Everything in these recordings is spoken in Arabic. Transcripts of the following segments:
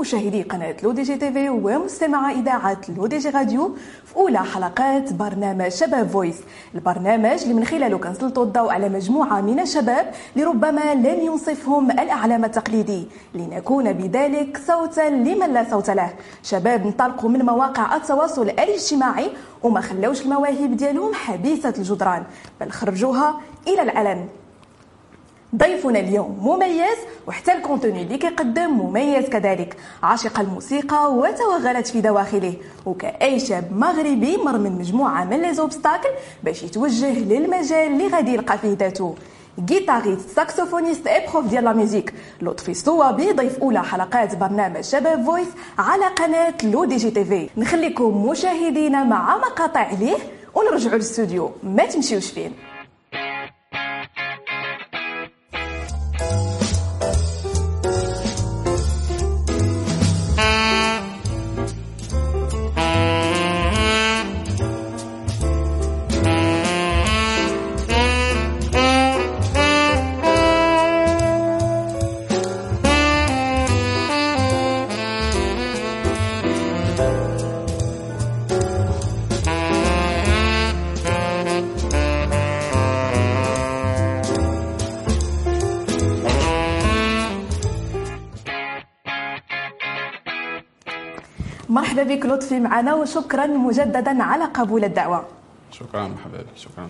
مشاهدي قناة L'ODJ TV ومستمع إذاعة L'ODJ Radio في أولى حلقات برنامج شباب Voice. البرنامج اللي من خلاله كنسلطوا الضوء على مجموعة من الشباب لربما لن ينصفهم الإعلام التقليدي. لنكون بذلك صوتا لمن لا صوت له. شباب انطلقوا من مواقع التواصل الاجتماعي وما خلوش المواهب ديالهم حبيسة الجدران بل خرجوها إلى العلن ضيفنا اليوم مميز وحتى ال contenu اللي كيقدم مميز كذلك. عاشق الموسيقى وتوغلت في دواخله. وكأي شاب مغربي مر من مجموعة من les obstacles باش يتوجه للمجال اللي غادي يلقى فيه ذاته. guitariste saxophoniste et prof ديال la musique لطفي الصوابي ضيف أولى حلقات برنامج شباب Voice على قناة L'ODJ TV نخليكم مشاهدينا مع مقاطع ليه ونرجعوا للاستوديو ما تمشيوش فين. مرحبا بك لطفي معنا وشكرا مجددا على قبول الدعوة. شكرا مرحبا بك شكرا.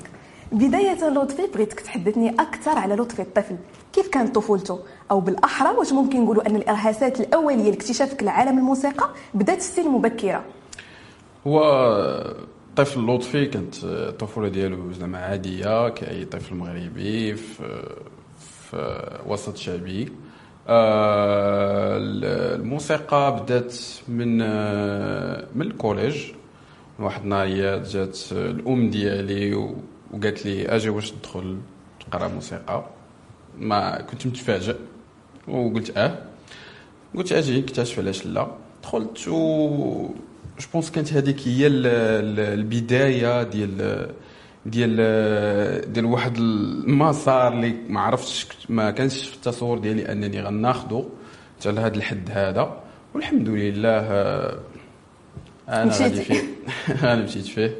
بداية لطفي بغيتك تحدثني أكثر على لطفي الطفل كيف كانت طفولته؟ أو بالأحرى واش ممكن نقولوا أن الإرهاسات الأولية لاكتشافك لعالم الموسيقى بدات في سن مبكرة؟ هو طفل لطفي كانت الطفولة ديالو زعما عادية كأي طفل مغربي في, في وسط شعبي. آه، الموسيقى بدات من آه، من ال collège. واحد النهار جات الأم ديالي وقالت لي أجي واش ندخل تقرا موسيقى. ما كنت متفاجئ. وقلت آه. قلت أجي نكتشف علاش لا. دخلت و je pense كانت هذيك هي البداية ديال ديال ديال واحد المسار اللي ما عرفتش ما كانش في التصور ديالي أنني غناخذه حتى لهذا الحد هذا والحمد لله أنا غادي فيه. أنا مشيت فيه.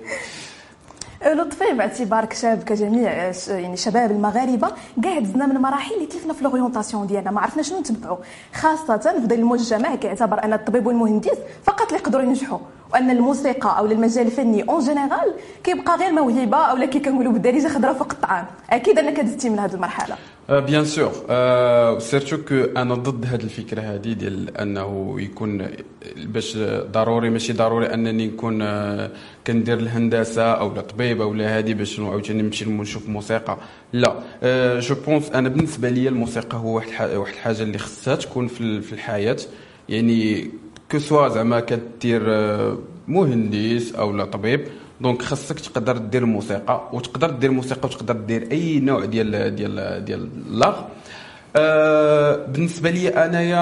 لطفي باعتبارك شاب كجميع يعني شباب المغاربة كاع دزنا من مراحل اللي تلفنا في l'orientation ديالنا ما عرفنا شنو نتبعوا خاصة في ذا المجتمع كيعتبر أن الطبيب والمهندس فقط اللي يقدروا ينجحوا. وأن الموسيقى أو المجال الفني en général كيبقى غير موهبة اولا كي كنقولوا بالدارجه خضره فوق الطعام. أكيد أنك دزتي من هذه المرحلة. bien sûr surtout que أنا ضد هذه الفكرة هذه ديال أنه يكون باش ضروري ماشي ضروري أنني نكون uh, كندير الهندسة أو الطبيب أو هذه باش عاوتاني نمشي نشوف موسيقى. لا. je uh, pense أنا بالنسبة لي الموسيقى هو واحد واحد الحاجة اللي خصها تكون في الحياة. يعني que ce soit زعما كدير مهندس أو لا طبيب donc خاصك تقدر دير الموسيقى وتقدر دير الموسيقى وتقدر دير اي نوع ديال ديال ديال l'art آه بالنسبة لي أنايا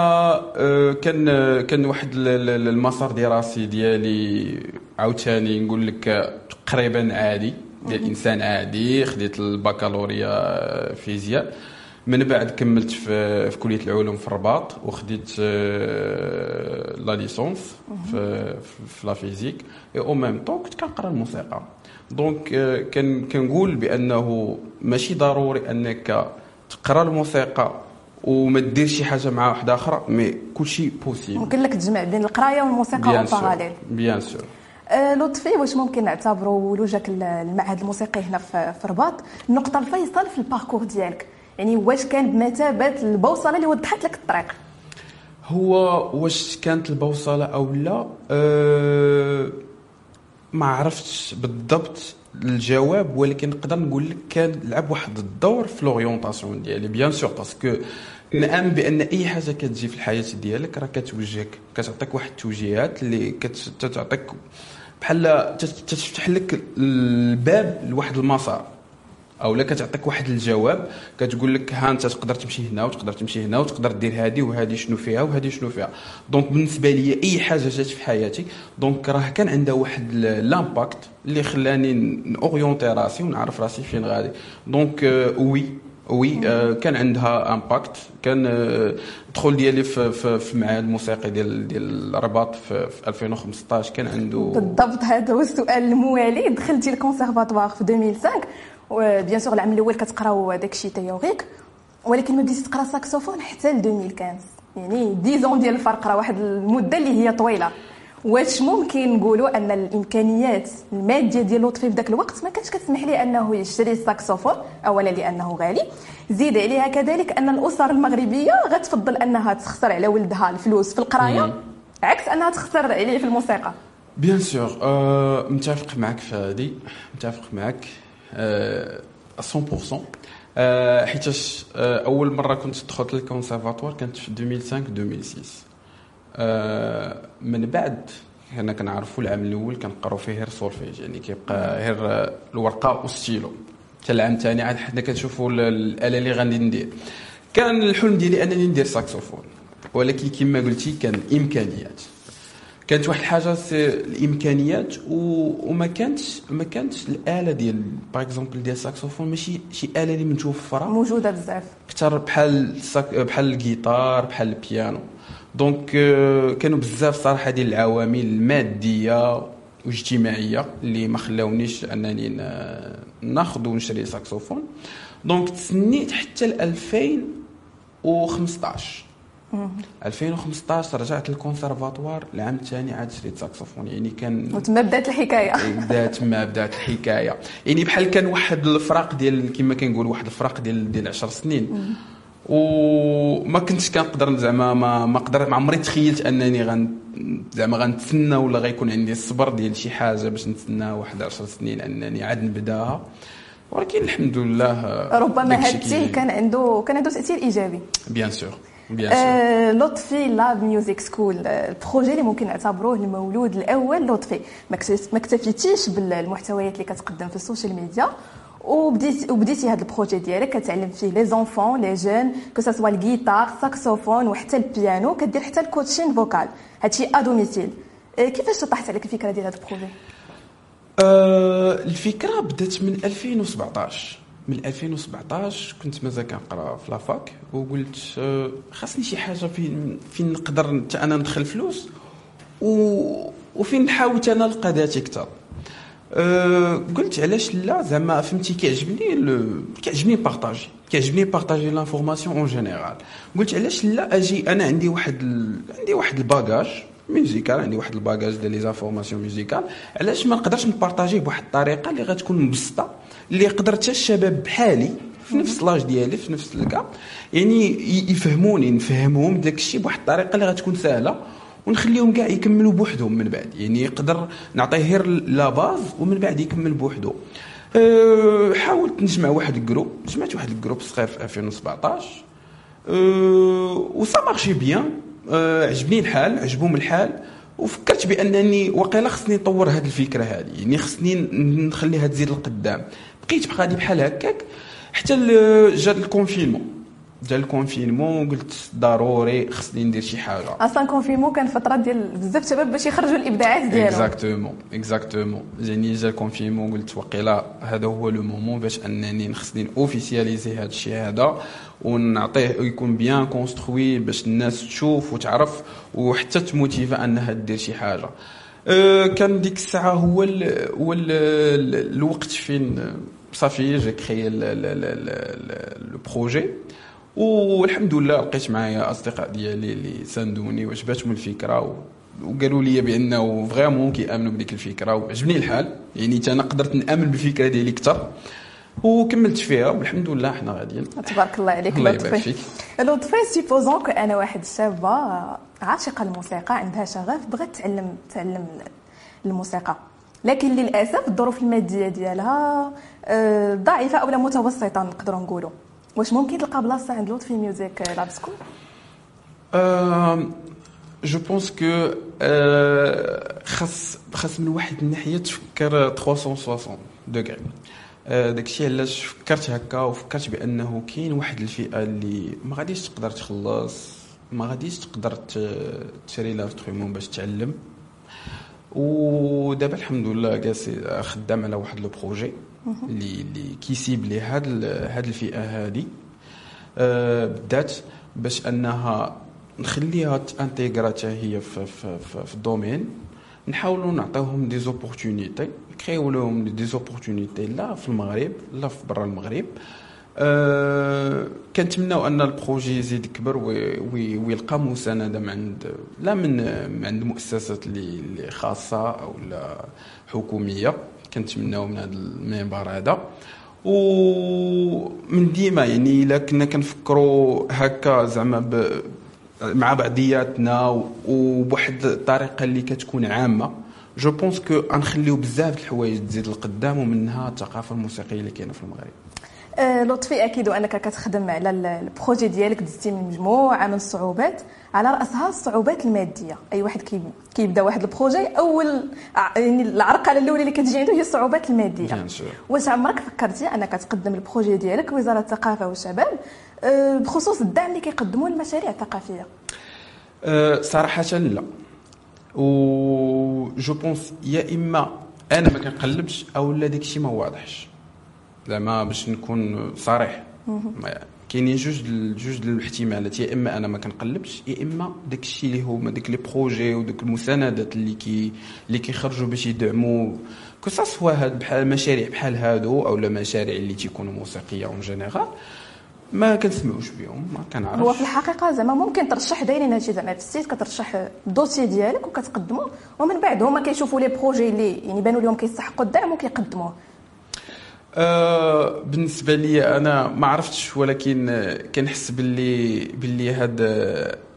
آه كان كان واحد المسار دراسي ديالي عاوتاني نقول لك تقريبا عادي ديال إنسان عادي خديت البكالوريا فيزياء. من بعد كملت في, في كلية العلوم في الرباط وخديت آه، la licence في, في la physique. au même temps كنت كنقرا الموسيقى. donc آه، كان كنقول بأنه ماشي ضروري أنك تقرأ الموسيقى وما دير شي حاجة مع واحدة أخرى mais كلشي possible ممكن لك تجمع بين القراية والموسيقى en parallèle bien sûr لطفي واش ممكن نعتبروا ولوجك المعهد الموسيقي هنا في الرباط النقطه الفيصل في ال parcours ديالك؟ يعني واش كان بمثابه البوصلة اللي وضحت لك الطريق؟ هو واش كانت البوصلة أو لا؟ أه ما عرفتش بالضبط الجواب ولكن نقدر نقول لك كان لعب واحد الدور في l'orientation ديالي bien sûr parce que نأمن بأن أي حاجة كتجي في الحياة ديالك راه كتوجهك كتعطيك واحد التوجيهات اللي كتعطيك بحال تفتح لك الباب لواحد المسار. أو لا كتعطيك واحد الجواب كتقول لك ها أنت تقدر تمشي هنا وتقدر تمشي هنا وتقدر دير هذه وهذه شنو فيها وهذه شنو فيها. donc بالنسبة لي أي حاجة جات في حياتي donc راه كان عندها واحد l'impact اللي خلاني ن orienter راسي ونعرف راسي فين غادي. donc oui oui كان عندها impact كان آه، الدخول ديالي في في, في المعهد الموسيقي ديال ديال الرباط في, في 2015 كان عنده بالضبط هذا هو السؤال الموالي. دخلتي الكونسيرفاتوار في 2005 و bien sûr العام الأول كتقراو داك الشيء théorique ولكن ما بديتي تقرا ساكسوفون حتى ل 2015 يعني 10 ديال الفرق راه واحد المدة اللي هي طويلة. واش ممكن نقولوا أن الإمكانيات المادية ديال لطفي في ذاك الوقت ما كانتش كتسمح ليه أنه يشتري الساكسوفون أولا لأنه غالي. زيد عليها كذلك أن الأسر المغربية غتفضل أنها تخسر على ولدها الفلوس في القراية عكس أنها تخسر عليه في الموسيقى. بيان سور أه متفق معك في هذه متفق معك. 100% أه حيتاش أه أول مرة كنت دخلت للكونسيرفاتوار كانت في 2005 2006 أه من بعد حنا كنعرفوا العام الأول كنقراو فيه غير سولفيج يعني كيبقى غير الورقة والستيلو. حتى العام الثاني عاد حنا كنشوفوا الاله اللي غادي ندير كان الحلم ديالي أنني ندير ساكسوفون ولكن كما قلتي كان إمكانيات. كانت واحد الحاجة الإمكانيات وما كانتش ما كانتش الآلة ديال par exemple ديال الساكسوفون ماشي شي آلة اللي متوفره موجودة بزاف. أكثر بحال بحال الجيتار بحال البيانو. donc كانوا بزاف صراحة ديال العوامل المادية واجتماعيه اللي ما خلاونيش أنني ناخذ ونشري saxophone. donc تسنيت حتى ل 2015 2015 رجعت للكونسرفاتوار العام الثاني عاد شريت ساكسوفون يعني كان وتما بدات الحكاية بدات ما بدات الحكاية. يعني بحال كان واحد الفراق ديال كما كنقول واحد الفراق ديال ديال 10 سنين. وما كنتش كنقدر زعما ما ما قدر ما عمري تخيلت أنني غن زعما غنتسنى ولا غيكون عندي الصبر ديال شي حاجة باش نتسنى واحد 10 سنين أنني عاد نبداها. ولكن الحمد لله ربما هذا كان عنده كان عنده تأثير إيجابي. bien sûr. لطفي Lab Music School ال projet اللي ممكن نعتبروه المولود الأول لطفي. ما اكتفيتيش بالمحتويات اللي كتقدم في ال social media. وبديتي وبديتي هذا ال projet ديالك. كتعلم فيه les enfants les jeunes que ce soit الجيتار ساكسوفون وحتى البيانو. كدير حتى ال coaching vocal هادشي à domicile كيفاش طاحت عليك الفكرة ديال هذا ال projet؟ أه الفكرة بدات من 2017 من 2017 كنت مازال كنقرا في la fac وقلت أه خاصني شي حاجة فين فين نقدر حتى أنا ندخل فلوس و وفين نحاول أنا نلقى ذاتي أكثر أه قلت علاش لا زعما فهمتي كيعجبني كيعجبني partager كيعجبني partager l'information en général قلت علاش لا أجي أنا عندي واحد. عندي واحد ال bagage musical عندي واحد ال bagage ديال les informations musicales علاش ما نقدرش ن partager ه بواحد الطريقة اللي غتكون مبسطة اللي يقدر حتى الشباب بحالي في نفس l'âge ديالي في نفس ال cas يعني يفهموني نفهمهم داك الشيء بواحد الطريقة اللي غتكون سهلة ونخليهم كاع يكملوا بوحدهم من بعد. يعني يقدر نعطيه غير la base ومن بعد يكمل بوحده أه حاولت نجمع واحد ال groupe جمعت واحد ال groupe صغير في 2017 أه و ça marchait bien أه عجبني الحال عجبهم الحال. وفكرت بأنني واقيلا خصني نطور هذه الفكرة هذه يعني خصني نخليها تزيد لقدام. بقيت بغادي بحال هكاك حتى جا ال confinement جا ال confinement قلت ضروري خصني ندير شي حاجة. أصلا ال confinement كان فترة ديال بزاف الشباب باش يخرجوا الإبداعات ديالهم. exactement exactement جاني جا ال confinement قلت وقيلا هذا هو le moment باش أنني خصني officialiser هذا الشيء هذا ونعطيه يكون bien construit باش الناس تشوف وتعرف وحتى ت motiva أنها دير شي حاجة. أه كان ديك الساعة هو ال هو ال الوقت فين؟ صافي j'ai créé le projet. والحمد لله لقيت معايا أصدقاء ديالي اللي ساندوني وعجباتهم الفكرة وقالوا لي بأنه vraiment كيأمنوا بديك الفكرة وعجبني الحال. يعني أنا قدرت نأمن بالفكرة ديالي أكثر وكملت فيها والحمد لله حنا غاديين. تبارك الله عليك الله يبارك فيك. لطفي supposons que أنا واحد شابة عاشقة الموسيقى عندها شغف بغات تعلم تعلم الموسيقى. لكن للأسف الظروف المادية ديالها ضعيفة أو متوسطة نقدروا نقولوا. واش ممكن تلقى بلاصة عند لطفي Music Lab School je pense que خاص خاص من واحد الناحية تفكر 360 دوغري داكشي علاش فكرت هكا وفكرت بأنه كاين واحد الفئة اللي ما غاديش تقدر تخلص ما غاديش تقدر تشري l'instrument باش تعلم. ودابا الحمد لله جالس خدام على واحد le projet اللي اللي كي cibler هاد هاد الفئة هذه آه، بالذات باش أنها نخليها ت intégra حتى هي في, في, في, في ال domaine. نحاولوا نعطيوهم des opportunités نكريو لهم des opportunités لا في المغرب لا في برا المغرب. أه كنتمناو أن ال projet يزيد يكبر ويلقى مساندة من عند لا من عند مؤسسات اللي خاصة أو لا حكومية. كنتمناو من هذا المنبر هذا. ومن ديما يعني إلا كنا كنفكروا هكا زعما مع بعضياتنا وبواحد الطريقة اللي كتكون عامة. je pense que غنخليو بزاف د الحوايج تزيد لقدام ومنها الثقافة الموسيقية اللي كاينة في المغرب. لطفي أكيد وانك كتخدم على ال projet ديالك دزتي من مجموعه من الصعوبات على رأسها الصعوبات المادية. أي واحد كيبدأ واحد ال projet أول يعني العرقلة الأولى اللي كتجي عنده هي الصعوبات المادية. واش عمرك فكرتي أنك تقدم ال projet ديالك؟ وزارة الثقافة والشباب أه بخصوص الدعم اللي كيقدموه المشاريع الثقافية. أه صراحة لا. و je pense يا إما أنا ما كنقلبش أو لا داكشي ما واضحش. زعما باش نكون صريح. كاينين جوج جوج الاحتمالات يا إما أنا ما كنقلبش يا إما داك الشيء اللي هما داك les projets وداك المساندات اللي كي اللي كيخرجوا باش يدعموا que ce soit هاد بحال مشاريع بحال هادو أو لا مشاريع اللي تيكونوا موسيقية en général ما كنسمعوش بهم ما كنعرفش. هو في الحقيقة زعما ممكن ترشح دايرين هادشي زعما في ال site كترشح ال dossier ديالك وكتقدمه ومن بعد هما كيشوفوا les projets اللي يعني بانوا لهم كيستحقوا الدعم وكيقدموه آه بالنسبة لي أنا ما عرفتش ولكن كنحس باللي باللي هاد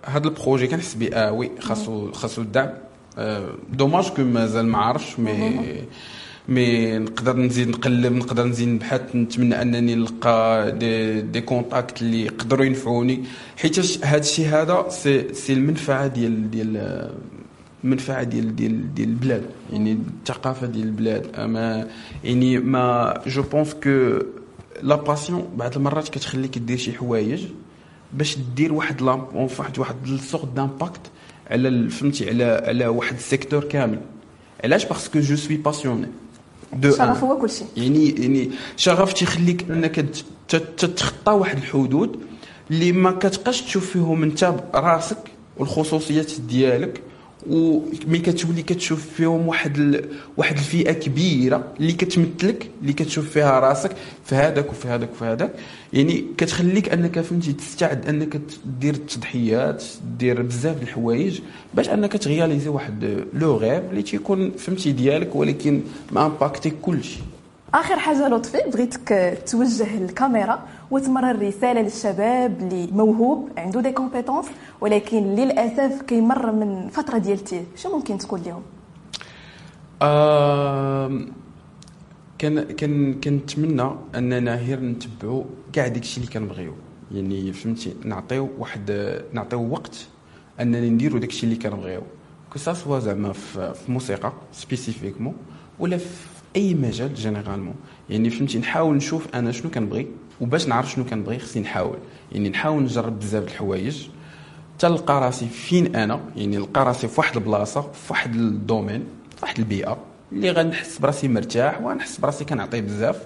هاد ال projet كنحس بي آه oui خاصو خاصو الدعم. آه dommage que مازال ما عرفتش مي مي نقدر نزيد نقلب نقدر نزيد نبحث. نتمنى أنني نلقى des, des contacts اللي يقدروا ينفعوني. حيت هذا الشيء هذا سي سي المنفعة ديال ديال المنفعه ديال ديال ديال البلاد. يعني الثقافة ديال البلاد. أما يعني mais je pense que la passion بعض المرات كتخليك دير شي حوايج باش دير واحد واحد واحد ال sorte d'impact على فهمتي على على واحد ال secteur كامل. علاش؟ parce que je suis passionné de شغف هو كل شيء يعني يعني شغف تيخليك إنك تتخطى واحد الحدود اللي ما كتبقاش تشوف فيهم انت راسك والخصوصيات ديالك. وملي كتولي كتشوف فيهم واحد ال... واحد الفئة كبيرة اللي كتمثلك اللي كتشوف فيها راسك في هذاك وفي هذاك وفي هذاك. يعني كتخليك أنك فهمتي تستعد أنك دير التضحيات دير بزاف د الحوايج باش أنك تغياليزي واحد le rêve اللي تيكون فهمتي ديالك ولكن mais impacter كلشي. آخر حاجة لطفي بغيتك توجه الكاميرا وتمرر رسالة للشباب اللي موهوب عنده des compétences ولكن للأسف كيمر من فترة ديال شنو ممكن تقول لهم؟ كان كان كنتمنى أننا غير نتبعوا كاع داكشي اللي كنبغيو. يعني فهمتي نعطيو واحد نعطيو وقت اننا نديروا داكشي اللي كنبغيو. que ce soit زعما في الموسيقى spécifiquement ولا في أي مجال généralement يعني فهمتي نحاول نشوف أنا شنو كنبغي وباش نعرف شنو كنبغي خصني نحاول. يعني نحاول نجرب بزاف الحوايج. تلقى راسي فين أنا؟ يعني نلقى راسي في واحد البلاصة في واحد ال domaine في واحد البيئة اللي غنحس براسي مرتاح ونحس براسي كنعطي بزاف.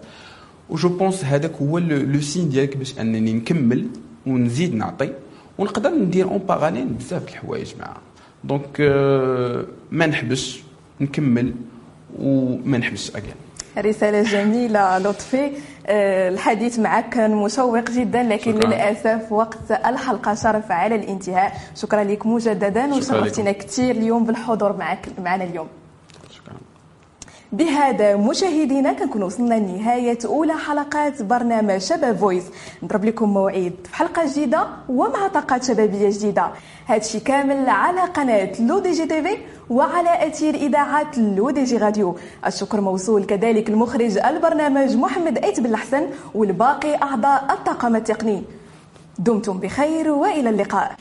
و je pense هذاك هو le signe ديالك باش أنني نكمل ونزيد نعطي. ونقدر ندير en parallèle بزاف د الحوايج معاه. donc ما نحبش نكمل وما نحبش اكان رسالة جميلة لطفي. آه، الحديث معك كان مشوق جدا لكن شكرا. للأسف وقت الحلقة شرف على الانتهاء. شكرا لك مجددا وشرفتنا كثير اليوم بالحضور معك معنا اليوم. بهذا مشاهدينا كنكون وصلنا لنهاية أولى حلقات برنامج Chabab Voice. نضرب لكم موعد في حلقة جديدة ومع طاقات شبابية جديدة. هادشي كامل على قناة L'ODJ TV. وعلى أثير إذاعة لو دي جي راديو. الشكر موصول كذلك المخرج البرنامج محمد أيت بالحسن والباقي أعضاء الطاقم التقني. دمتم بخير وإلى اللقاء.